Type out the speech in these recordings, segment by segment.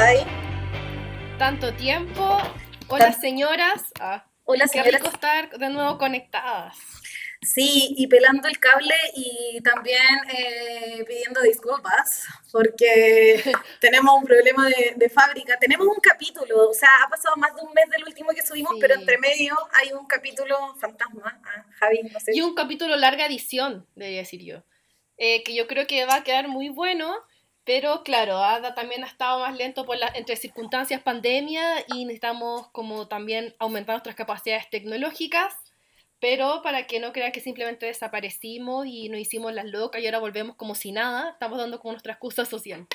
estáis? Tanto tiempo. Hola señoras. Ah, Hola qué señoras. rico estar de nuevo conectadas. Sí, y pelando el cable y también eh, pidiendo disculpas porque tenemos un problema de, de fábrica. Tenemos un capítulo, o sea, ha pasado más de un mes del último que subimos, Sí. pero entre medio hay un capítulo fantasma. Ah, Javi, no sé. Y un capítulo larga edición, debería decir yo. Eh, que yo creo que va a quedar muy bueno. Pero claro, Ada también ha estado más lento por la, entre circunstancias pandemia y necesitamos como también aumentar nuestras capacidades tecnológicas. Pero para que no crean que simplemente desaparecimos y nos hicimos las locas y ahora volvemos como si nada, estamos dando como nuestra excusa social.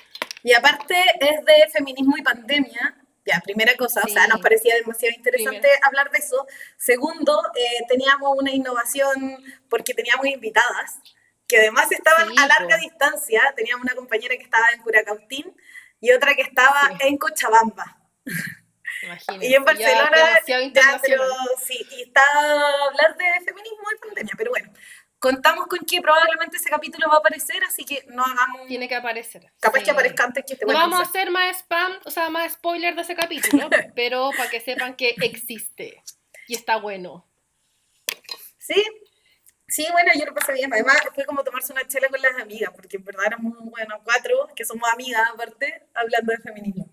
Y aparte es de feminismo y pandemia. Ya, primera cosa, o sea, Sí. nos parecía demasiado interesante Primero. hablar de eso. Segundo, eh, teníamos una innovación porque teníamos invitadas que además estaban Sí, a larga po. distancia. Teníamos una compañera que estaba en Curacautín y otra que estaba Sí. en Cochabamba. Imagínense. Y en ya Barcelona, demasiado ya, pero sí, y está hablar de feminismo y pandemia. Pero bueno, contamos con que probablemente ese capítulo va a aparecer, así que no hagamos. Tiene que aparecer. capaz Sí. que aparezca antes que este No vamos a hacer más spam, o sea, más spoiler de ese capítulo, pero para que sepan que existe y está bueno. Sí, sí, bueno, yo lo pasé bien. Además, fue como tomarse una chela con las amigas, porque en verdad éramos, bueno, cuatro, que somos amigas aparte, hablando de feminismo.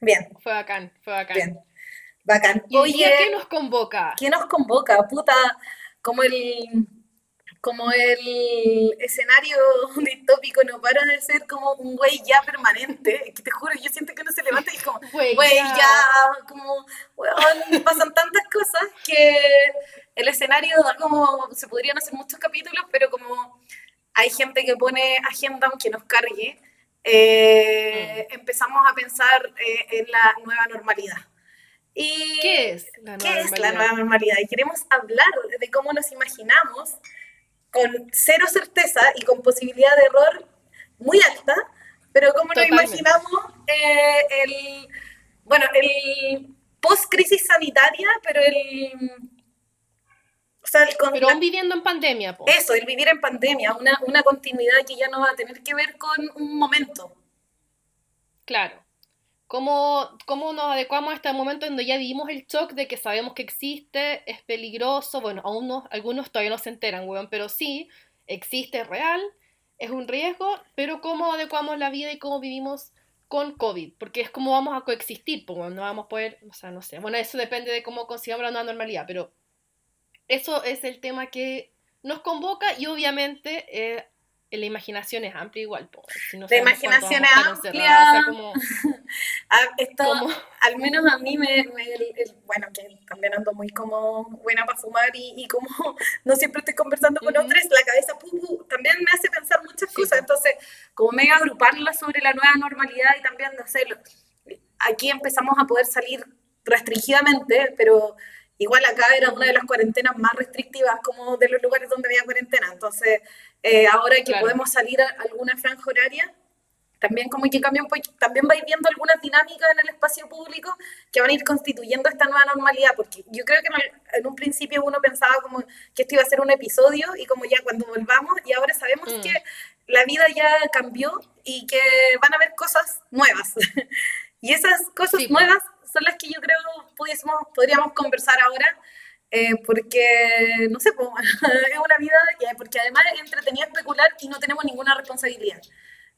Bien, Fue bacán, fue bacán. bien. Bacán. ¿Y Oye, qué nos convoca? ¿qué nos convoca? Puta, como el, como el escenario distópico no para de ser como un güey ya permanente, que te juro, yo siento que uno se levanta y es como, Güey, ya. ya, como, weón, pasan tantas cosas que el escenario da como, se podrían hacer muchos capítulos, pero como hay gente que pone agenda aunque nos cargue, eh, empezamos a pensar eh, en la nueva normalidad. Y ¿Qué es la nueva ¿Qué es la nueva normalidad? Y queremos hablar de cómo nos imaginamos con cero certeza y con posibilidad de error muy alta, pero cómo nos imaginamos eh, el, bueno, el post-crisis sanitaria, pero el, o sea, el con- Pero aún viviendo en pandemia, po. eso, el vivir en pandemia, una, una continuidad que ya no va a tener que ver con un momento. Claro. ¿Cómo, ¿Cómo nos adecuamos a este momento donde ya vivimos el shock de que sabemos que existe, es peligroso? Bueno, aún no, algunos todavía no se enteran, weón, pero sí, existe, es real, es un riesgo, pero ¿cómo adecuamos la vida y cómo vivimos con COVID? Porque es como vamos a coexistir, pues no vamos a poder, o sea, no sé, bueno, eso depende de cómo consigamos la nueva normalidad, pero eso es el tema que nos convoca y obviamente eh, la imaginación es amplia igual, po, si no La imaginación a es encerradas, o sea, como- Ah, esto, como- al menos a mí me, me- el- el- bueno, que también ando muy como buena para fumar y, y como no siempre estoy conversando con Ujú. otros, la cabeza pu, pu, también me hace pensar muchas Sí, cosas, entonces como mega agruparla sobre la nueva normalidad y también, no sé, lo- aquí empezamos a poder salir restringidamente, pero igual acá era una de las cuarentenas más restrictivas como de los lugares donde había cuarentena, entonces eh, ahora que Claro. podemos salir a alguna franja horaria, también como que cambian, pues, también vais viendo algunas dinámicas en el espacio público que van a ir constituyendo esta nueva normalidad, porque yo creo que en, un principio uno pensaba como que esto iba a ser un episodio y como ya cuando volvamos y ahora sabemos Mm. que la vida ya cambió y que van a haber cosas nuevas. y esas cosas Sí, nuevas son las que yo creo pudiésemos, podríamos conversar ahora. Eh, porque, no sé, pues, es una vida que, porque además es especular y no tenemos ninguna responsabilidad.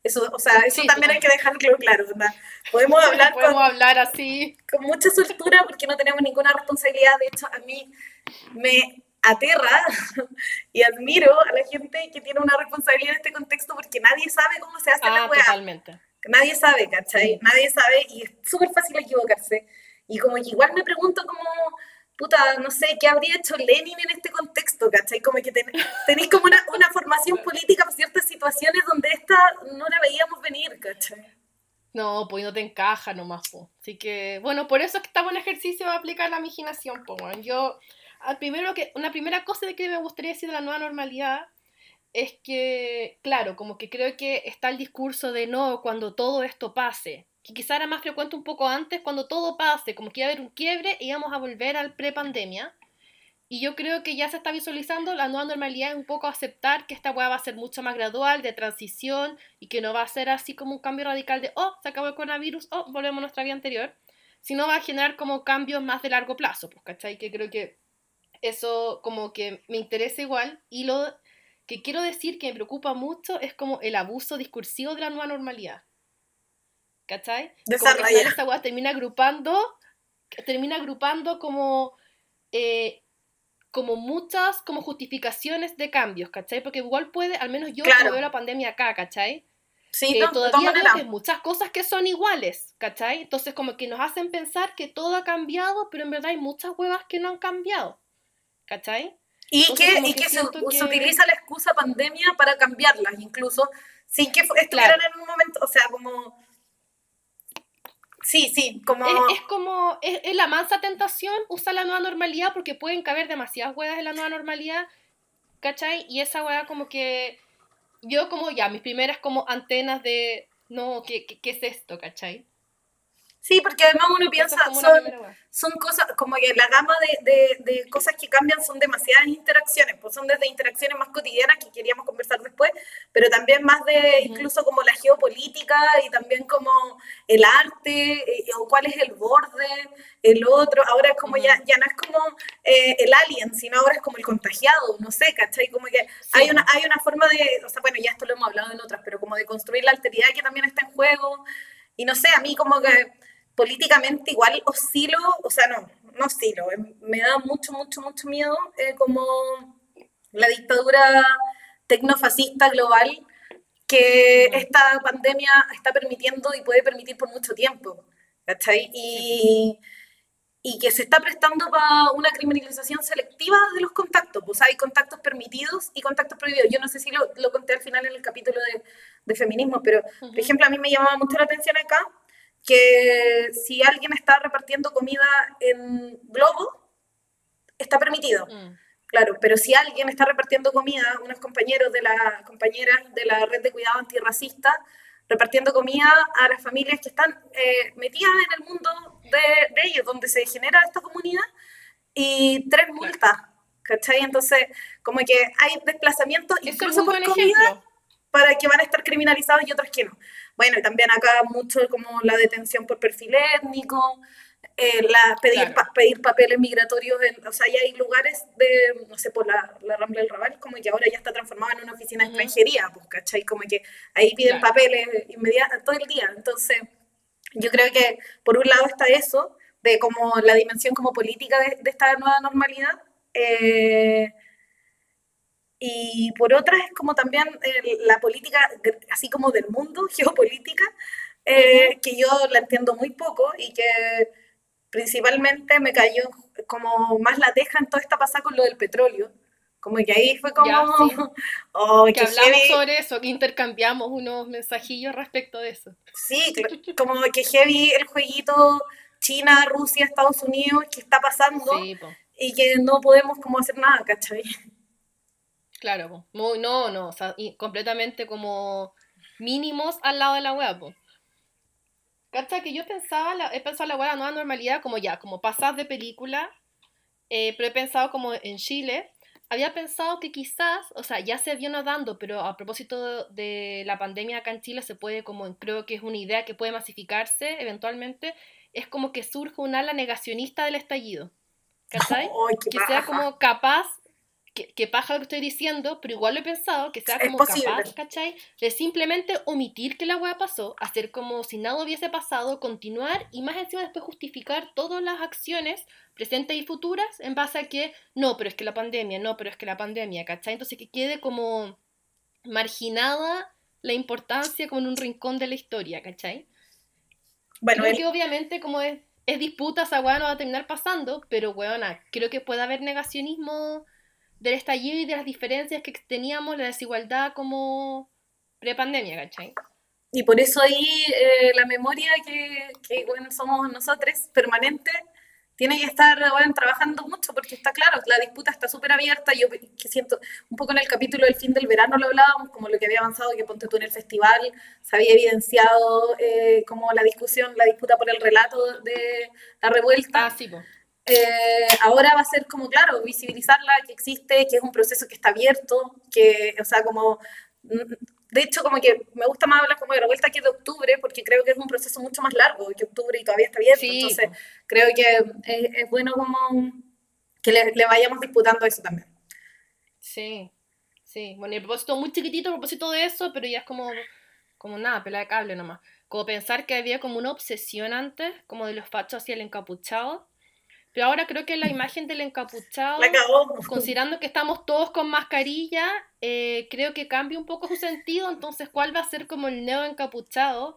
Eso, o sea, eso Sí, también hay que dejarlo claro, ¿verdad? Podemos hablar con, Podemos hablar así. con mucha soltura porque no tenemos ninguna responsabilidad. De hecho, a mí me aterra y admiro a la gente que tiene una responsabilidad en este contexto porque nadie sabe cómo se hace la Ah, weá. totalmente. Nadie sabe, ¿cachai? Nadie sabe y es súper fácil equivocarse. Y como que igual me pregunto como, puta, no sé, ¿qué habría hecho Lenin en este contexto, ¿cachai? Como que ten- tenéis como una, una formación política para ciertas situaciones donde esta no la veíamos venir, ¿cachai? No, pues no te encaja nomás. Así que, bueno, por eso es que está buen ejercicio de aplicar la imaginación, weón. Yo, al primero que, una primera cosa de que me gustaría decir de la nueva normalidad es que, claro, como que creo que está el discurso de no, cuando todo esto pase, que quizá era más frecuente un poco antes, cuando todo pase, como que iba a haber un quiebre y íbamos a volver al pre-pandemia. Y yo creo que ya se está visualizando la nueva normalidad, un poco aceptar que esta hueá va a ser mucho más gradual, de transición, y que no va a ser así como un cambio radical de, oh, se acabó el coronavirus, oh, volvemos a nuestra vida anterior, sino va a generar como cambios más de largo plazo, pues, ¿cachai? Que creo que eso como que me interesa igual. Y lo que quiero decir que me preocupa mucho es como el abuso discursivo de la nueva normalidad. ¿Cachai? Como que esta hueá termina agrupando, termina agrupando como... Eh, como muchas como justificaciones de cambios, ¿cachai? Porque igual puede, al menos yo claro. veo la pandemia acá, ¿cachai? Sí, eh, todavía veo que muchas cosas que son iguales, ¿cachai? Entonces como que nos hacen pensar que todo ha cambiado, pero en verdad hay muchas huevas que no han cambiado, ¿cachai? Y que, y que, se, utiliza la excusa pandemia para cambiarlas, incluso sin que estuvieran en un momento, o sea, como Sí, sí, como... Es, como, es, la mansa tentación usar la nueva normalidad porque pueden caber demasiadas huevas en la nueva normalidad, ¿cachai? Y esa hueá como que... Yo como ya, mis primeras como antenas de... No, ¿qué, qué, qué es esto, cachai? Sí, porque además uno piensa, son, son cosas, como que la gama de, de, cosas que cambian son demasiadas interacciones, pues son desde interacciones más cotidianas que queríamos conversar después, pero también más de incluso como la geopolítica y también como el arte, eh, o cuál es el borde, el otro, ahora es como ya, ya no es como eh, el alien, sino ahora es como el contagiado, no sé, ¿cachai? Como que hay, una, hay una forma de, o sea, bueno, ya esto lo hemos hablado en otras, pero como de construir la alteridad que también está en juego, y no sé, a mí como que políticamente igual oscilo, o sea, no, no oscilo, em, me da mucho, mucho, mucho miedo eh, como la dictadura tecnofascista global que esta pandemia está permitiendo y puede permitir por mucho tiempo, ¿cachai? Y, y que se está prestando para una criminalización selectiva de los contactos, pues hay contactos permitidos y contactos prohibidos. Yo no sé si lo, lo conté al final en el capítulo de, de feminismo, pero, por ejemplo, a mí me llamaba mucho la atención acá que si alguien está repartiendo comida en globo, está permitido. Mm. Claro, pero si alguien está repartiendo comida, unos compañeros de la compañeras de la red de cuidado antirracista, repartiendo comida a las familias que están eh, metidas en el mundo de, de, ellos, donde se genera esta comunidad, y tres multas, ¿cachai? Entonces, como que hay desplazamientos incluso por comida para que van a estar criminalizados y otros que no. Bueno, y también acá mucho como la detención por perfil étnico, eh, la, pedir, pedir papeles migratorios, o sea, ya hay lugares de, no sé, por la, la, Rambla del Raval, como que ahora ya está transformado en una oficina de extranjería, pues, ¿cachai? Como que ahí piden papeles inmediatos todo el día. Entonces, yo creo que por un lado está eso, de como la dimensión como política de, de esta nueva normalidad, eh, y por otra es como también eh, la política, así como del mundo, geopolítica, eh, que yo la entiendo muy poco y que principalmente me cayó como más la teja en toda esta pasada con lo del petróleo. Como que ahí fue como... oh, que, hablamos sobre eso, que intercambiamos unos mensajillos respecto de eso. Sí, como que heavy el jueguito China, Rusia, Estados Unidos, que está pasando y que no podemos como hacer nada, ¿cachai? Claro, muy, no, no, o sea, completamente como mínimos al lado de la web. Po. Que yo pensaba, la, he pensado la web la nueva normalidad como ya, como pasar de película, eh, pero he pensado como en Chile, había pensado que quizás, o sea, ya se vio dando, pero a propósito de la pandemia acá en Chile se puede como, creo que es una idea que puede masificarse eventualmente, es como que surge un ala negacionista del estallido. ¿Cachai? que sea como capaz que, paja lo que estoy diciendo, pero igual lo he pensado, que sea como capaz, ¿cachai? De simplemente omitir que la weá pasó, hacer como si nada hubiese pasado, continuar y más encima después justificar todas las acciones presentes y futuras en base a que, no, pero es que la pandemia, no, pero es que la pandemia, ¿cachai? Entonces que quede como marginada la importancia como en un rincón de la historia, ¿cachai? Bueno, creo que obviamente como es, es disputa, esa weá no va a terminar pasando, pero weona, creo que puede haber negacionismo del estallido y de las diferencias que teníamos, la desigualdad como prepandemia, ¿cachai? Y por eso ahí eh, la memoria que, que bueno, somos nosotros, permanente, tiene que estar bueno, trabajando mucho porque está claro, la disputa está súper abierta. Yo que siento, un poco en el capítulo del fin del verano lo hablábamos, como lo que había avanzado, que Ponte tú en el festival se había evidenciado eh, como la discusión, la disputa por el relato de la revuelta. Ah, sí, eh, ahora va a ser como, claro, visibilizarla, que existe, que es un proceso que está abierto, que, o sea, como, mm, de hecho, como que me gusta más hablar como de revuelta que de octubre, porque creo que es un proceso mucho más largo que octubre y todavía está abierto, entonces creo que es, bueno como que le, le, vayamos disputando eso también. Sí, sí, bueno, y el propósito muy chiquitito, el propósito de eso, pero ya es como, como nada, pela de cable nomás. Como pensar que había como una obsesión antes, como de los fachos hacia el encapuchado, pero ahora creo que la imagen del encapuchado, considerando que estamos todos con mascarilla, eh, creo que cambia un poco su sentido. Entonces, ¿cuál va a ser como el neo encapuchado?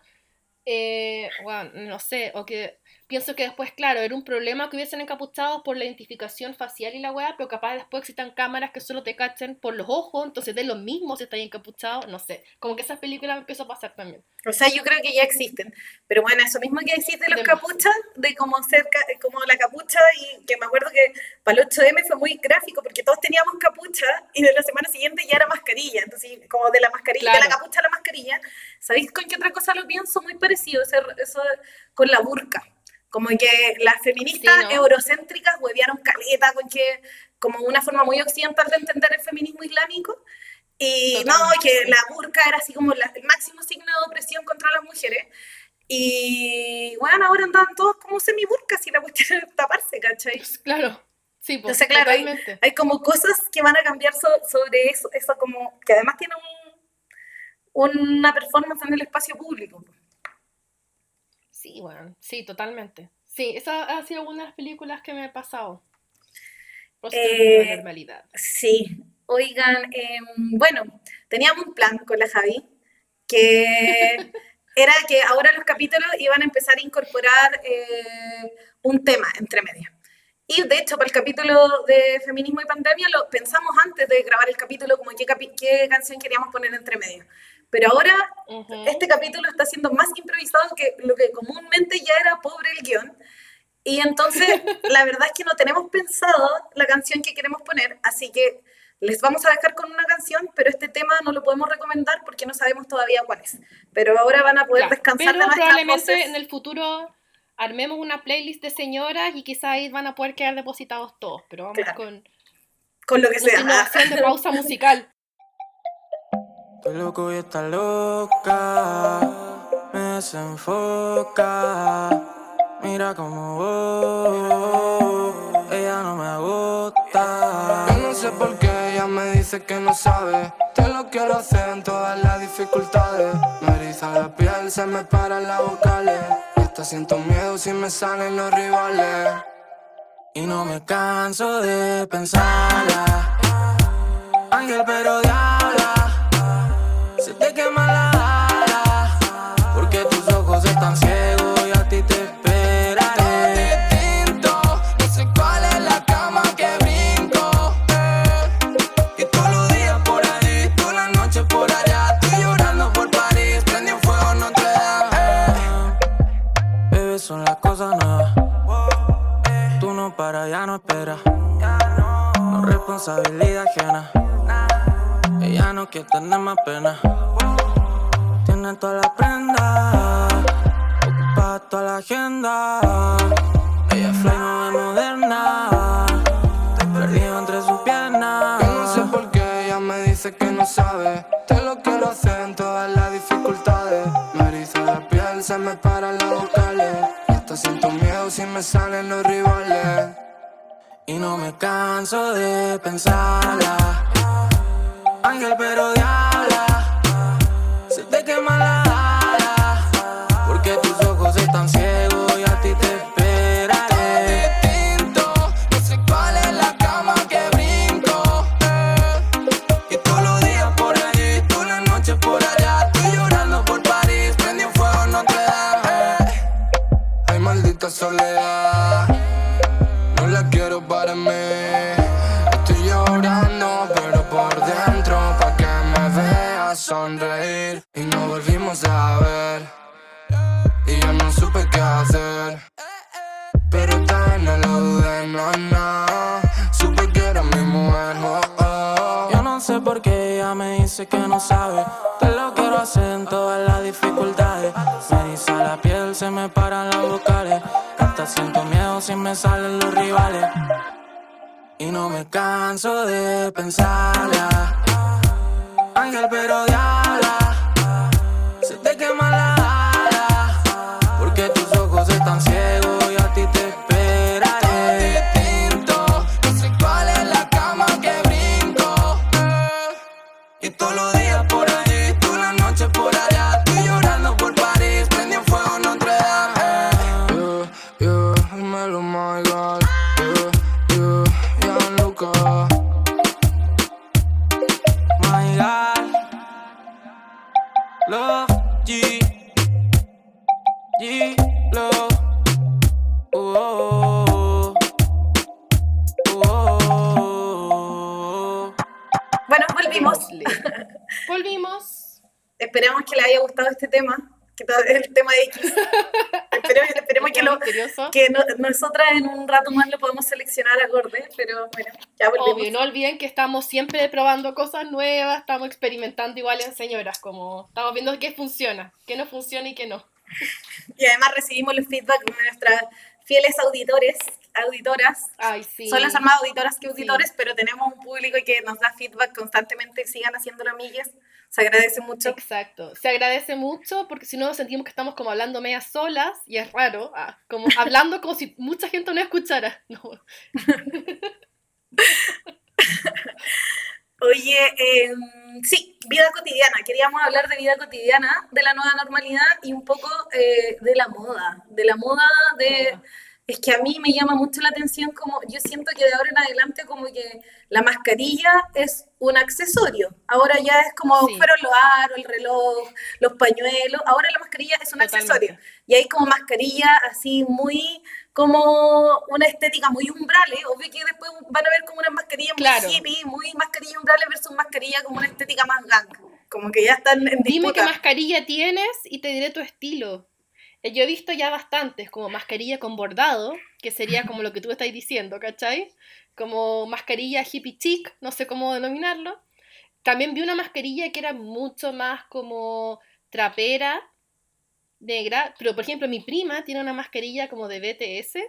Eh, bueno, no sé, o que pienso que después, claro, era un problema que hubiesen encapuchados por la identificación facial y la weá, pero capaz después existan cámaras que solo te cachen por los ojos, entonces de lo mismo si estás encapuchado, no sé, como que esas películas empezó a pasar también. O sea, yo creo que ya existen, pero bueno, eso mismo que decís de los capuchas, de como cerca, como la capucha, y que me acuerdo que para el 8M fue muy gráfico, porque todos teníamos capucha, y de la semana siguiente ya era mascarilla, entonces como de la mascarilla, de la capucha a la mascarilla, ¿sabéis con qué otra cosa lo pienso? Muy parecido, eso, eso con la burka. Como que las feministas eurocéntricas huevearon caleta con que, como una forma muy occidental de entender el feminismo islámico. Y no, que la burka era así como el máximo signo de opresión contra las mujeres. Y bueno, ahora andan todos como semi-burkas y la cuestión es taparse, ¿cachai? Pues, claro. Sí, pues, Entonces, claro, hay, hay, como cosas que van a cambiar sobre eso, eso como que además tiene un, una performance en el espacio público. Sí, bueno, sí, totalmente. Sí, esa ha sido una de las películas que me ha pasado. Eh, normalidad. Sí, oigan, em, bueno, teníamos un plan con la Javi, que era que ahora los capítulos iban a empezar a incorporar eh, un tema entre medio. Y de hecho, para el capítulo de feminismo y pandemia lo pensamos antes de grabar el capítulo, como qué, qué canción queríamos poner entre medio. Pero ahora este capítulo está siendo más improvisado que lo que comúnmente ya era pobre el guion. Y entonces, la verdad es que no tenemos pensado la canción que queremos poner, así que les vamos a dejar con una canción, pero este tema no lo podemos recomendar porque no sabemos todavía cuál es. Pero ahora van a poder descansar pero probablemente en el futuro armemos una playlist de señoras y quizás ahí van a poder quedar depositados todos, pero vamos con... Con lo que sea. Innovación de pausa musical. Estoy loco y está loca, me desenfoca. Mira cómo voy, ella no me gusta. Yo no sé por qué ella me dice que no sabe. Te lo quiero hacer en todas las dificultades. Me eriza la piel, se me paran las vocales. Y hasta siento miedo si me salen los rivales. Y no me canso de pensarla. Ángel, pero se te quema Quiere tener más pena. Tiene toda la prenda, ocupa toda la agenda. Ella es fly, no es moderna. Perdido entre sus piernas. Yo no sé por qué ella me dice que no sabe. Te lo quiero hacer en todas las dificultades. Me eriza la piel, se me paran las vocales. Hasta siento miedo si me salen los rivales. Y no me canso de pensarla ángel pero diabla nosotras en un rato más lo podemos seleccionar acorde, pero bueno, ya volvimos. Obvio, no olviden que estamos siempre probando cosas nuevas, estamos experimentando igual en señoras, como estamos viendo qué funciona, qué no funciona y qué no. Y además recibimos los feedback de nuestras fieles auditores, auditoras. Ay, sí. Son las más auditoras que auditores, pero tenemos un público que nos da feedback constantemente. Sigan haciéndolo, amigas. Se agradece mucho. Exacto. Se agradece mucho porque si no sentimos que estamos como hablando medias solas y es raro, ah, como hablando como si mucha gente no escuchara. No. Oye, eh, sí, vida cotidiana. Queríamos hablar de vida cotidiana, de la nueva normalidad y un poco eh, de la moda. De la moda, de... Es que a mí me llama mucho la atención como yo siento que de ahora en adelante como que la mascarilla es un accesorio. Ahora ya es como Sí. fueron los aros, el reloj, los pañuelos. Ahora la mascarilla es un Totalmente. accesorio. Y hay como mascarilla así muy como una estética muy umbrales. Obvio que después van a ver como una mascarilla muy Claro. hippie, muy mascarilla umbrales versus mascarilla como una estética más gang. Como que ya están en Dime qué mascarilla tienes y te diré tu estilo. Eh, Yo he visto ya bastantes, como mascarilla con bordado, que sería como lo que tú estás diciendo, ¿cachai? Como mascarilla hippie chic, no sé cómo denominarlo. También vi una mascarilla que era mucho más como trapera, negra, pero por ejemplo mi prima tiene una mascarilla como de BTS,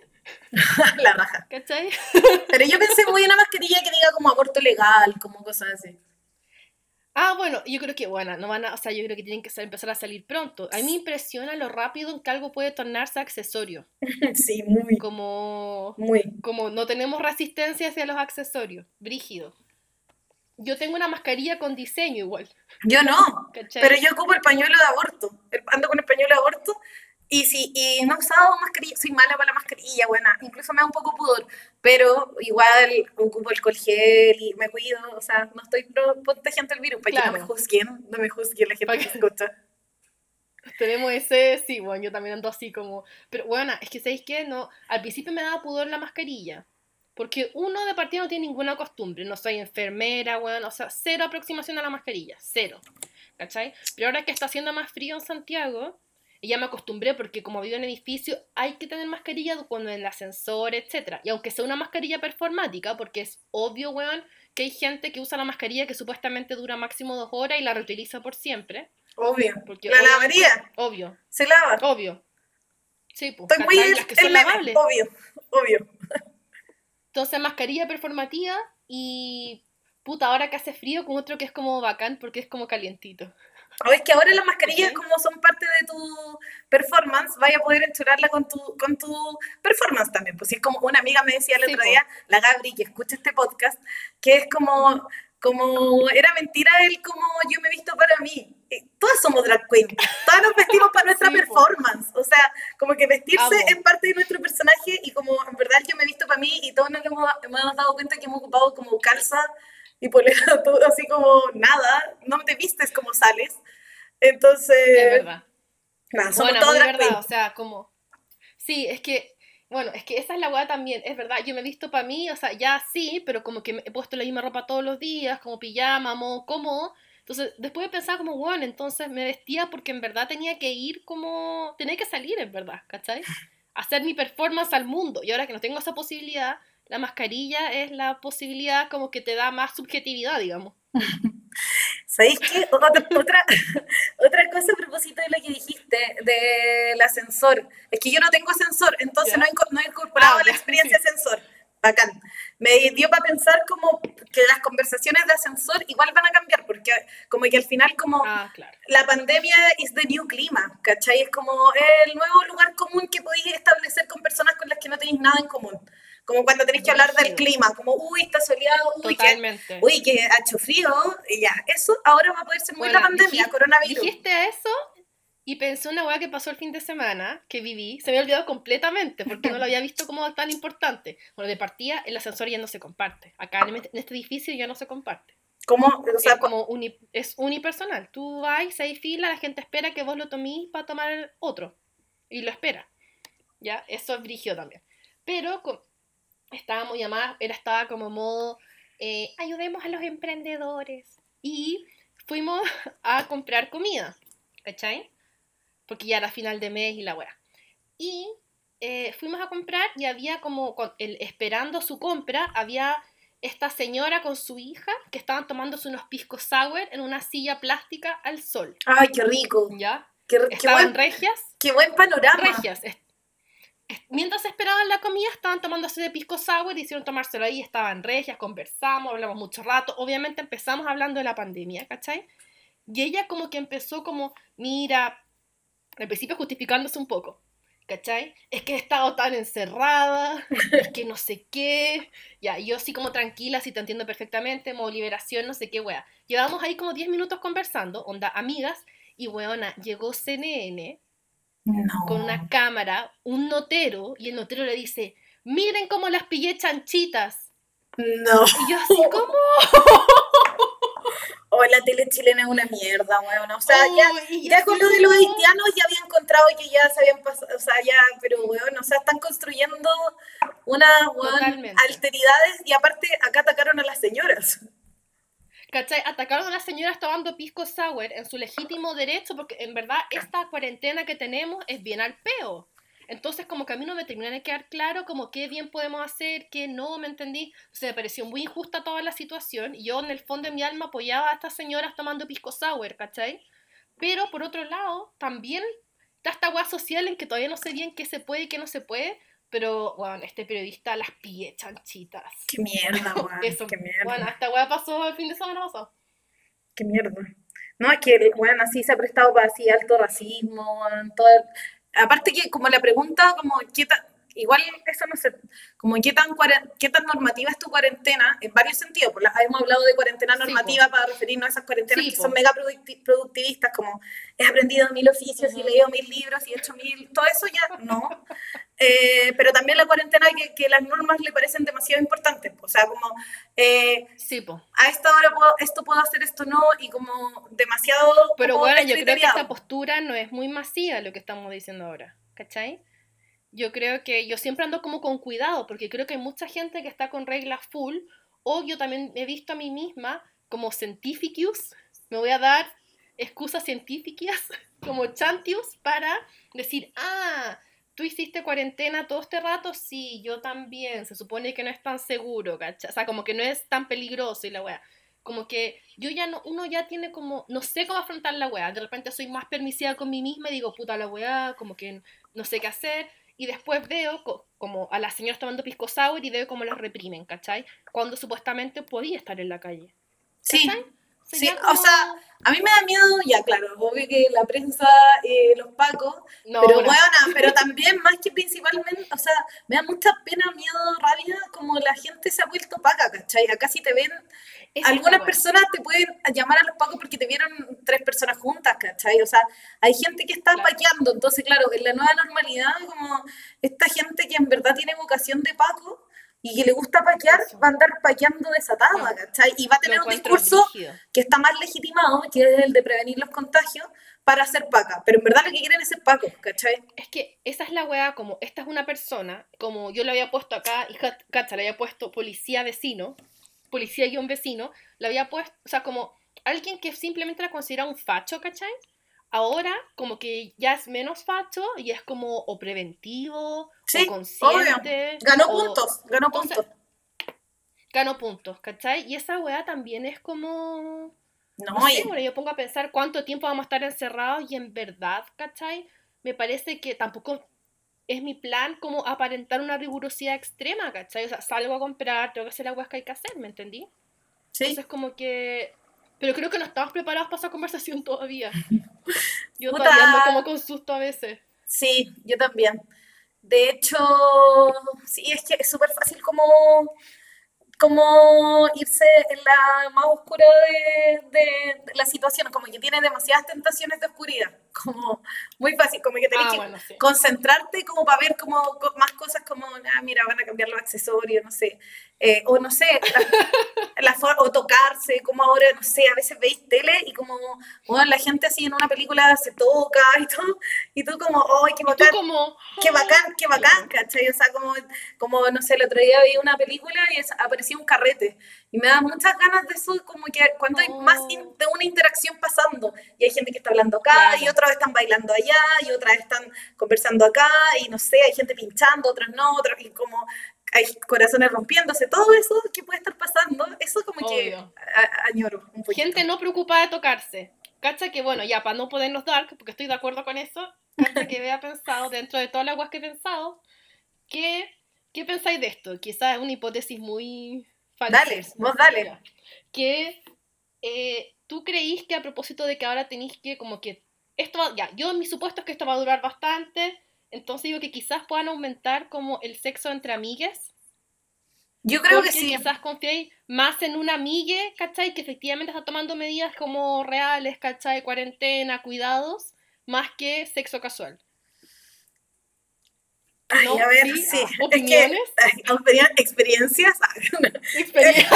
la raja. ¿cachai? Pero yo pensé muy en una mascarilla que diga como aborto legal, como cosas así. Ah, bueno, yo creo que, bueno, no van a, o sea, yo creo que tienen que empezar a salir pronto. A mí me impresiona lo rápido en que algo puede tornarse accesorio. Sí, muy, Como, muy. como no tenemos resistencia hacia los accesorios. Brígido. Yo tengo una mascarilla con diseño igual. Yo no, ¿cachai? pero yo ocupo el pañuelo de aborto. Ando con el pañuelo de aborto. Y si y no he usado mascarilla, soy mala para la mascarilla, buena. Incluso me da un poco pudor. Pero igual ocupo el col gel y me cuido. O sea, no estoy pro- contagiando el virus para que no me juzguen. No me juzguen la gente que que- escucha. Tenemos ese, sí, bueno, yo también ando así como... Pero bueno, es que ¿sabéis qué? No, al principio me daba pudor la mascarilla. Porque uno de partida no tiene ninguna costumbre. No soy enfermera, bueno, o sea, cero aproximación a la mascarilla, cero. ¿Cachai? Pero ahora que está haciendo más frío en Santiago, y ya me acostumbré porque como vivo en edificio, hay que tener mascarilla cuando en el ascensor, etc. Y aunque sea una mascarilla performática, porque es obvio, weón, que hay gente que usa la mascarilla que supuestamente dura máximo dos horas y la reutiliza por siempre. Obvio. Porque La lavaría. Obvio, Se lava. obvio. Sí, pues, Estoy muy. Obvio, obvio. Entonces, mascarilla performativa y puta, ahora que hace frío, con otro que es como bacán porque es como calientito. O es que ahora las mascarillas, Ok. como son parte de tu performance, vaya a poder enchurarla con tu, con tu performance también. Pues si es como una amiga me decía el Sí, otro po. día, la Gabri, que escucha este podcast, que es como, como era mentira el como yo me he visto para mí. Eh, Todas somos drag queen, todas nos vestimos para nuestra Sí, po. performance. O sea, como que vestirse Amo. es parte de nuestro personaje y como en verdad yo me he visto para mí y todos nos hemos, hemos dado cuenta que hemos ocupado como calza y polera, todo así como nada, no te vistes como sales. Entonces, Es verdad. nada, somos Bueno, drag verdad, queen. o sea, como... Sí, es que, bueno, es que esa es la weá también, es verdad, yo me he visto para mí, o sea, ya sí, pero como que me he puesto la misma ropa todos los días, como pijama, modo cómodo, entonces después de pensar como, bueno, entonces me vestía porque en verdad tenía que ir como, tenía que salir en verdad, ¿cachai? Hacer mi performance al mundo, y ahora que no tengo esa posibilidad, la mascarilla es la posibilidad como que te da más subjetividad, digamos. ¿Sabéis qué? Otra, otra, otra cosa a propósito de lo que dijiste del ascensor. Es que yo no tengo ascensor, entonces no he, no he incorporado Ah, la experiencia ascensor. Bacán. Me dio para pensar como que las conversaciones de ascensor igual van a cambiar, porque como que al final como Ah, claro. la pandemia is the new clima, ¿cachai? Es como el nuevo lugar común que podéis establecer con personas con las que no tenéis nada en común. Como cuando tenéis que hablar del clima, como, uy, está soleado, uy, que, uy, que ha hecho frío, y ya. Eso ahora va a poder ser muy Bueno, la pandemia, dijiste- coronavirus. Dijiste eso y pensé una weá que pasó el fin de semana, que viví, se me había olvidado completamente, porque no lo había visto como tan importante. Bueno, de partida, el ascensor ya no se comparte. Acá en este este edificio ya no se comparte. Como, o sea, es como uni- es unipersonal. Tú vas, seis filas, la gente espera que vos lo tomís para tomar el otro. Y lo espera. ¿Ya? Eso es brigio también. Pero estábamos llamadas, era estaba como modo, eh, ayudemos a los emprendedores. Y fuimos a comprar comida. ¿Cachai? Porque ya era final de mes y la weá. Y eh, fuimos a comprar y había como, con- el- esperando su compra, había esta señora con su hija que estaban tomándose unos piscos sour en una silla plástica al sol. ay, qué rico. ¿Ya? Qué, qué Estaban buen, regias. qué buen panorama. Regias. Mientras esperaban la comida, estaban tomándose de pisco sour, hicieron tomárselo ahí, estaban regias, conversamos, hablamos mucho rato. Obviamente empezamos hablando de la pandemia, ¿cachai? Y ella como que empezó como, mira, al principio justificándose un poco, ¿cachai? Es que he estado tan encerrada, es que no sé qué. Ya, yo así como tranquila, sí te entiendo perfectamente, modo liberación, no sé qué, wea. Llevamos ahí como 10 minutos conversando, onda, amigas, y weona, llegó CNN No. con una cámara, un notero, y el notero le dice, miren cómo las pillé chanchitas. No. Y yo así como... O la tele chilena es una mierda, weón. O sea, ya, "Oh", ya así con lo de los haitianos ya había encontrado que ya se habían pasado, o sea, ya, pero weón, o sea, están construyendo una, weón, Totalmente. alteridades y aparte acá atacaron a las señoras. ¿Cachai? Atacaron a las señoras tomando pisco sour en su legítimo derecho porque en verdad esta cuarentena que tenemos es bien al peo. Entonces como que a mí no me termina de quedar claro como qué bien podemos hacer, qué no, ¿me entendí? O sea, me pareció muy injusta toda la situación yo en el fondo de mi alma apoyaba a estas señoras tomando pisco sour, ¿cachai? Pero por otro lado, también está esta social en que todavía no sé bien qué se puede y qué no se puede, pero, bueno, este periodista las pille chanchitas. Qué mierda, weón. Eso, Qué mierda. bueno, esta weá pasó el fin de semana pasado. Qué mierda. No, es que, bueno, así se ha prestado para así alto racismo, weón, todo el- Aparte que como la pregunta, como, ¿qué tan... Igual eso no sé, como qué tan, qué tan normativa es tu cuarentena, en varios sentidos, pues la- hemos hablado de cuarentena Sí, normativa para referirnos a esas cuarentenas Sí, que po. son mega producti- productivistas, como he aprendido mil oficios y Ujú. leído mil libros y he hecho mil, todo eso ya no. Eh, pero también la cuarentena que, que las normas le parecen demasiado importantes, o sea, como eh, Sí, po. a esta hora puedo, esto puedo hacer, esto no, y como demasiado. Pero como bueno, yo creo que esta postura no es muy masiva lo que estamos diciendo ahora, ¿cachai? Yo creo que yo siempre ando como con cuidado, porque creo que hay mucha gente que está con reglas full, o yo también he visto a mí misma como cientificus, me voy a dar excusas científicas, como chantius, para decir, ah, tú hiciste cuarentena todo este rato, sí, yo también, se supone que no es tan seguro, ¿cachai? O sea, como que no es tan peligroso y la wea como que yo ya no, uno ya tiene como, no sé cómo afrontar la weá, de repente soy más permisiva con mí misma y digo, puta la weá, como que no sé qué hacer, y después veo co- como a las señoras tomando pisco sour y veo cómo las reprimen, ¿cachai? Cuando supuestamente podía estar en la calle. ¿cachai? sí, O como- sea, a mí me da miedo, ya claro, obvio que la prensa, eh, los pacos, no, pero bueno, bueno, pero también más que principalmente, o sea, me da mucha pena, miedo, rabia, como la gente se ha vuelto paca, ¿cachai? Acá si te ven, es algunas personas te pueden llamar a los pacos porque te vieron tres personas juntas, ¿cachai? O sea, hay gente que está Claro. paqueando, entonces claro, en la nueva normalidad, como esta gente que en verdad tiene vocación de paco y que le gusta paquear, va a andar paqueando desatada. ¿cachai? Y va a Lo tener un discurso que está más legitimado, que es el de prevenir los contagios, para hacer paca. Pero en verdad lo que quieren es ser pacos, ¿cachai? Es que esa es la weá, como esta es una persona, como yo le había puesto acá, y ca- cacha, le había puesto policía vecino, policía y un vecino, le había puesto, o sea, como alguien que simplemente la considera un facho, ¿cachai? Ahora, como que ya es menos facho y es como o preventivo, Sí, o consciente. Ganó o- puntos, ganó puntos. Ganó puntos, ¿cachai? Y esa weá también es como. No, No sé, bueno, yo pongo a pensar cuánto tiempo vamos a estar encerrados y en verdad, ¿cachai? Me parece que tampoco es mi plan como aparentar una rigurosidad extrema, ¿cachai? O sea, salgo a comprar, tengo que hacer la hueá que hay que hacer, ¿me entendí? sí. Entonces como que... Pero creo que no estamos preparados para esa conversación todavía. Yo Puta. todavía ando como con susto a veces. Sí, yo también. De hecho, sí, es que es súper fácil como, como irse en la más oscura de, de- de la situación, como que tiene demasiadas tentaciones de oscuridad, como muy fácil, como que tenés Ah, que bueno, sí. concentrarte como para ver como co- más cosas como, ah, mira, van a cambiar los accesorios, no sé, eh, o no sé, la, la o tocarse, como ahora, no sé, a veces veis tele y como, bueno, la gente así en una película se toca y todo, y tú como, ¡ay, qué bacán! como... Qué bacán, qué bacán, ¿cachai? O sea, como, como, no sé, el otro día vi una película y es- aparecía un carrete. Y me da muchas ganas de eso, como que cuando hay más in- de una interacción pasando. Y hay gente que está hablando acá, Claro. y otras están bailando allá, y otras están conversando acá, y no sé, hay gente pinchando, otras no, otras, y como hay corazones rompiéndose. Todo eso que puede estar pasando, eso como que Obvio. a- añoro un poquito. Gente no preocupada de tocarse. Cacha que, bueno, ya para no ponernos dark, porque estoy de acuerdo con eso, cacha que había pensado, dentro de todas las aguas que he pensado, que, ¿qué pensáis de esto? Quizás es una hipótesis muy. Dale, vos dale. Que eh, tú creís que a propósito de que ahora tenéis que, como que, esto va, ya, yo mi supuesto es que esto va a durar bastante, entonces digo que quizás puedan aumentar como el sexo entre amigues. Yo creo que sí. quizás confiáis más en una amigue, ¿cachai? Que efectivamente está tomando medidas como reales, ¿cachai? Cuarentena, cuidados, más que sexo casual. Ay, ¿No? a ver, ¿Sí? sí. Ah, Es que, ¿opiniones? experiencias. Experiencia.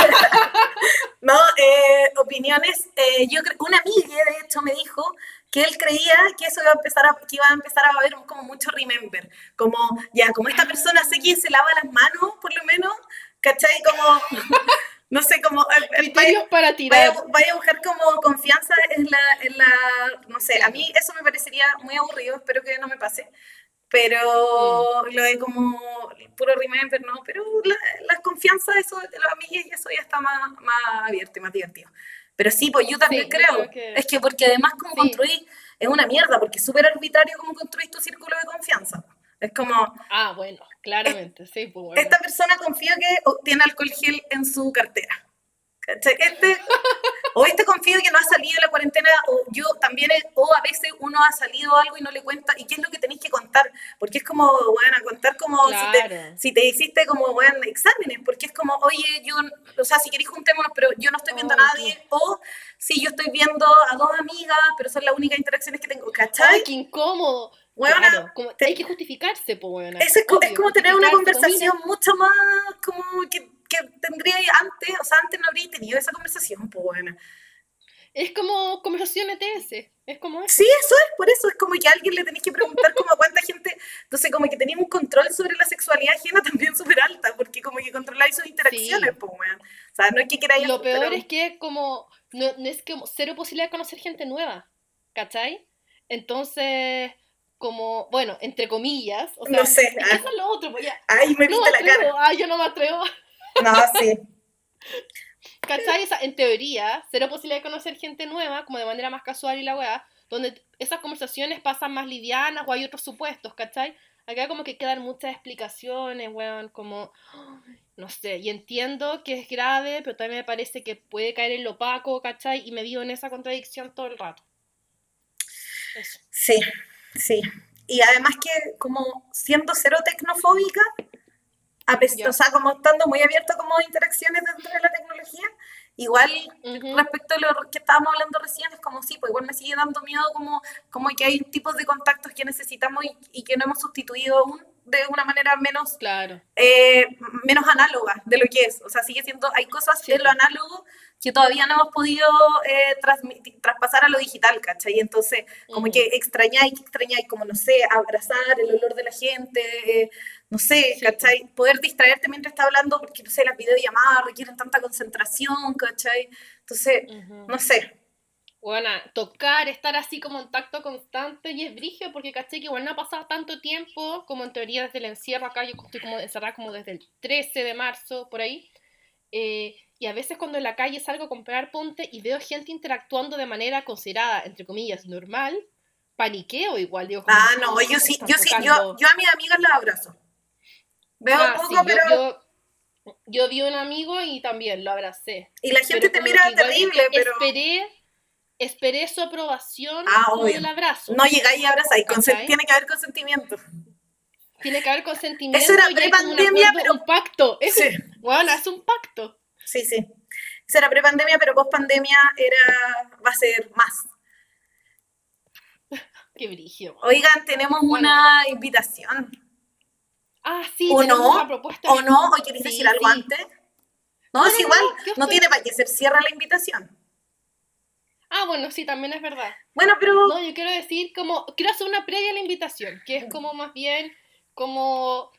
No, eh, opiniones. eh, yo creo, una amiga de hecho me dijo que él creía que eso iba a empezar a, que iba a empezar a haber como mucho remember, como ya, como esta persona sé que se lava las manos, por lo menos, ¿cachai? Como, no sé, como eh, eh, Criterios para vaya, tirar. vaya- vaya a buscar como confianza en la, en la, no sé, a mí eso me parecería muy aburrido, espero que no me pase. Pero Mm. lo de como puro remember, no, pero la, la confianza, eso de los amigos, eso ya está más, más abierto y más divertido. Pero sí, pues yo también Sí, yo creo. que- Es que porque además como Sí. construís, es una mierda, porque es súper arbitrario cómo construís tu círculo de confianza. Es como, Ah, bueno, claramente, sí, pues bueno. esta persona confía que o- tiene alcohol gel en su cartera. Este, o este confío que no ha salido de la cuarentena, o yo también, o a veces uno ha salido algo y no le cuenta, ¿y qué es lo que tenéis que contar? Porque es como, bueno, contar como si, te, si te hiciste como, bueno, exámenes, porque es como, oye, yo, o sea, si queréis juntémonos, pero yo no estoy viendo a Ay, nadie, o si yo estoy viendo a dos amigas, pero son las únicas interacciones que tengo, ¿cachai? Ay, qué incómodo. Huevona, Claro, como- te- hay que justificarse, pues. Eso es, es como tener una conversación mucho más como que, que tendría antes, o sea, antes no habría tenido esa conversación, pues bueno. Es como conversación ETS. Es como eso. Sí, eso es, por eso es como que a alguien le tenéis que preguntar como a cuánta gente, entonces como que teníamos un control sobre la sexualidad ajena también súper alta, porque como que controláis sus interacciones, Sí. pues. O sea, no es que queráis... Lo peor pero- es que como no, no es como cero posibilidad de conocer gente nueva, ¿cachai? Entonces, como, bueno, entre comillas, o sea, No sé, es ah. eso es lo otro, pues ya, Ay, me no viste me la cara. ay, yo no me atrevo, No, sí. ¿cachai? En teoría, cero posibilidad de conocer gente nueva, como de manera más casual y la weá, donde esas conversaciones pasan más livianas o hay otros supuestos, ¿cachai? Acá como que quedan muchas explicaciones, weón, como, no sé, y entiendo que es grave, pero también me parece que puede caer en lo opaco, ¿cachai? Y me vivo en esa contradicción todo el rato. Eso. Sí, sí. Y además que como siendo cero tecnofóbica, a pesar, o sea, como estando muy abierta como a interacciones dentro de la tecnología, igual Ujú. respecto a lo que estábamos hablando recién, es como sí, pues igual me sigue dando miedo como, como que hay tipos de contactos que necesitamos y, y que no hemos sustituido aún de una manera menos Claro. eh, menos análoga de lo que es. O sea, sigue siendo, hay cosas Sí. de lo análogo que todavía no hemos podido eh, transmitir- traspasar a lo digital, ¿cachai? Entonces, como Ujú. que extrañáis, que extrañáis, como, no sé, abrazar el olor de la gente, eh, no sé, Sí, ¿cachai? Poder distraerte mientras está hablando, porque, no sé, las videollamadas requieren tanta concentración, ¿cachai? Entonces, Ujú. no sé. Bueno, tocar, estar así como en tacto constante y es brigio porque caché que igual no ha pasado tanto tiempo como en teoría desde el encierro acá, yo estoy como encerrada como desde el 13 de marzo, por ahí. Eh, y a veces cuando en la calle salgo a comprar ponte y veo gente interactuando de manera considerada, entre comillas, normal, paniqueo igual. Digo, Ah, no, "Oh, yo sí, yo sí, yo, tocando". yo a mis amigas las abrazo. Veo Ah, poco, sí, yo- pero... yo, yo vi un amigo y también lo abracé. y la gente Pero te mira igual terrible, pero... Esperé, esperé su aprobación Ah, con el abrazo. No llegáis y abrazáis, ¿Cachai? tiene que haber consentimiento. Tiene que haber consentimiento Eso era prepandemia, pero- un pacto. Es, Sí. Bueno, es un pacto. Sí, sí. Eso era prepandemia, pero post-pandemia era, va a ser más. Qué brillo. Oigan, tenemos Bueno. una invitación. Ah, sí, ¿O no? una propuesta. ¿O no? ¿O Sí, decir algo sí. antes? No, No, es igual. no, tiene para qué ser cierra la invitación. Ah, bueno, sí, también es verdad. Bueno, pero... No, yo quiero decir como, quiero hacer una previa a la invitación, que es como más bien como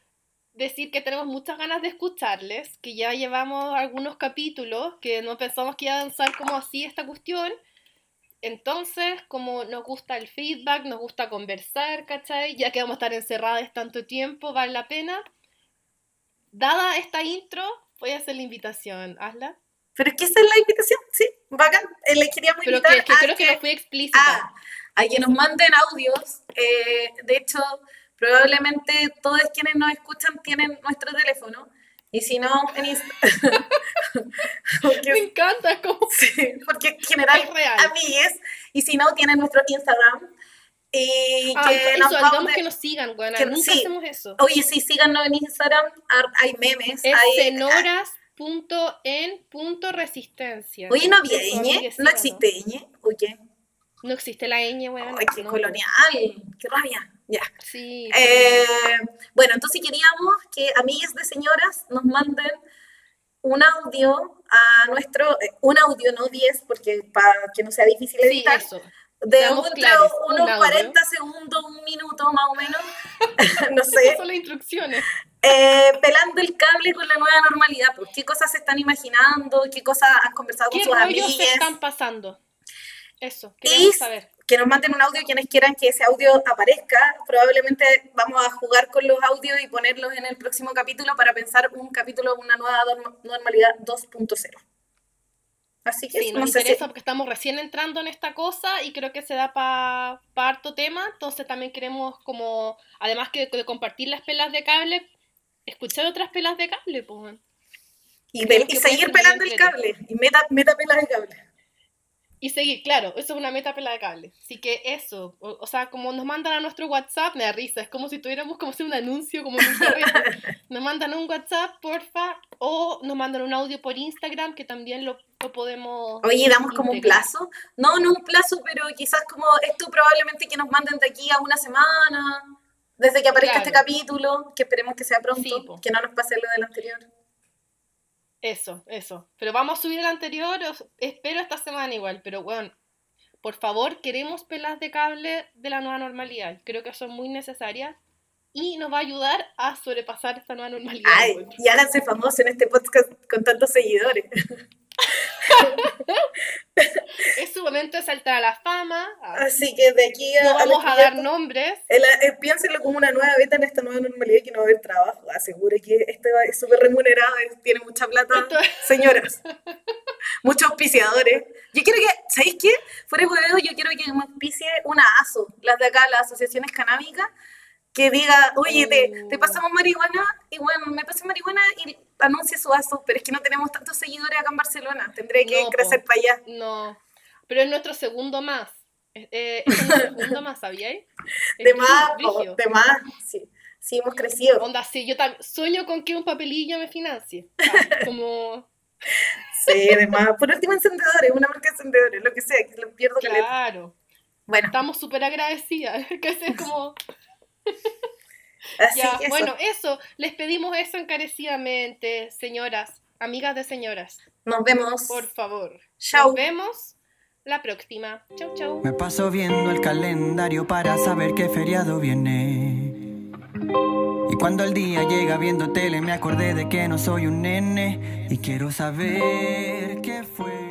decir que tenemos muchas ganas de escucharles, que ya llevamos algunos capítulos, que no pensamos que iba a avanzar como así esta cuestión. Entonces, como nos gusta el feedback, nos gusta conversar, ¿cachai? Ya que vamos a estar encerradas tanto tiempo, vale la pena. Dada esta intro, voy a hacer la invitación. Hazla. Pero es que esa es la invitación, sí, bacán. Eh, Les queríamos Pero invitar que, que a creo que que- fui explícita. Ah, a que nos manden audios. eh, de hecho, probablemente todos quienes nos escuchan tienen nuestro teléfono. Y si no, en Instagram. Me encanta, como... sí, porque en general, Es amigues. Y si no, tienen nuestro Instagram. Y Ah, que eso, nos manden- que nos sigan, weona. que- Nunca sí. hacemos eso. Oye, sí, síganos en Instagram. Hay memes. Es hay, senoras.en.resistencia. Oye, ¿no había ñ? ¿No existe ñ? ¿O qué? No existe la ñ, weón. Ay, qué no. colonial. Qué rabia. Ya. Sí. Eh, bueno, entonces queríamos que amigas de señoras nos manden un audio a nuestro, eh, un audio, no 10, porque para que no sea difícil sí, editar, eso. De claros, un unos audio. 40 segundos, un minuto más o menos, no Esas sé, son las instrucciones. eh, pelando el cable con la nueva normalidad, pues qué cosas se están imaginando, qué cosas han conversado con ¿Qué sus se amigas. están pasando? Eso, Y queremos saber. que nos manden un audio quienes quieran que ese audio aparezca. Probablemente vamos a jugar con los audios y ponerlos en el próximo capítulo para pensar un capítulo, una nueva norma- normalidad 2.0. Así que Sí, no nos interesa si... porque estamos recién entrando en esta cosa y creo que se da para harto tema, entonces también queremos como, además que de compartir las pelas de cable, escuchar otras pelas de cable, pues. Y, seguir pelando el cable. Y meta, meta pelas de cable. Y seguir, claro, eso es una meta pela de cable. Así que eso, o, o sea, como nos mandan a nuestro WhatsApp, me da risa, es como si tuviéramos como si un anuncio, como. Nos mandan un WhatsApp, porfa, o nos mandan un audio por Instagram, que también lo, lo podemos... Oye, damos como un plazo. No, no un plazo, pero quizás como esto probablemente que nos manden de aquí a una semana, desde que aparezca este capítulo, que esperemos que sea pronto, Sí, que no nos pase lo del anterior. Eso, eso. Pero vamos a subir el anterior, espero esta semana igual, pero bueno, por favor, queremos pelas de cable de la nueva normalidad. Creo que son muy necesarias y nos va a ayudar a sobrepasar esta nueva normalidad. Ay, y háganse famosos en este podcast con tantos seguidores. Es su momento de saltar a la fama. Así que de aquí a, No a vamos los a dar 500, nombres. el- eh, piénsenlo como una nueva beta en esta nueva normalidad que no va a haber trabajo. Asegure que este va- es súper remunerado, tiene mucha plata. Señoras, muchos auspiciadores. Yo quiero que, ¿sabéis qué? Fuera de hueveo, yo quiero que me auspicie una ASO, las de acá, las asociaciones canábicas, que diga, oye, te, te Oh. pasamos marihuana, y bueno, me pasé marihuana y anuncie su ASO, pero es que no tenemos tantos seguidores acá en Barcelona, tendré que No, po. crecer para allá. No, pero es nuestro segundo más. Eh, eh, es nuestro segundo más, ¿sabíais? De más, po, de más, sí, sí hemos crecido. Onda, sí, yo también sueño con que un papelillo me financie. Ah, como, Sí, de más. Por último, encendedores, una marca de encendedores, lo que sea, que lo pierdo caleta. claro. Bueno, Estamos súper agradecidas. Que es como, así ya, eso. bueno, eso, les pedimos eso encarecidamente, señoras, amigas de señoras, Nos vemos. por favor. Chau. Nos vemos la próxima. Chau, chau. Me paso viendo el calendario para saber qué feriado viene. Y cuando el día llega viendo tele me acordé de que no soy un nene y quiero saber qué fue.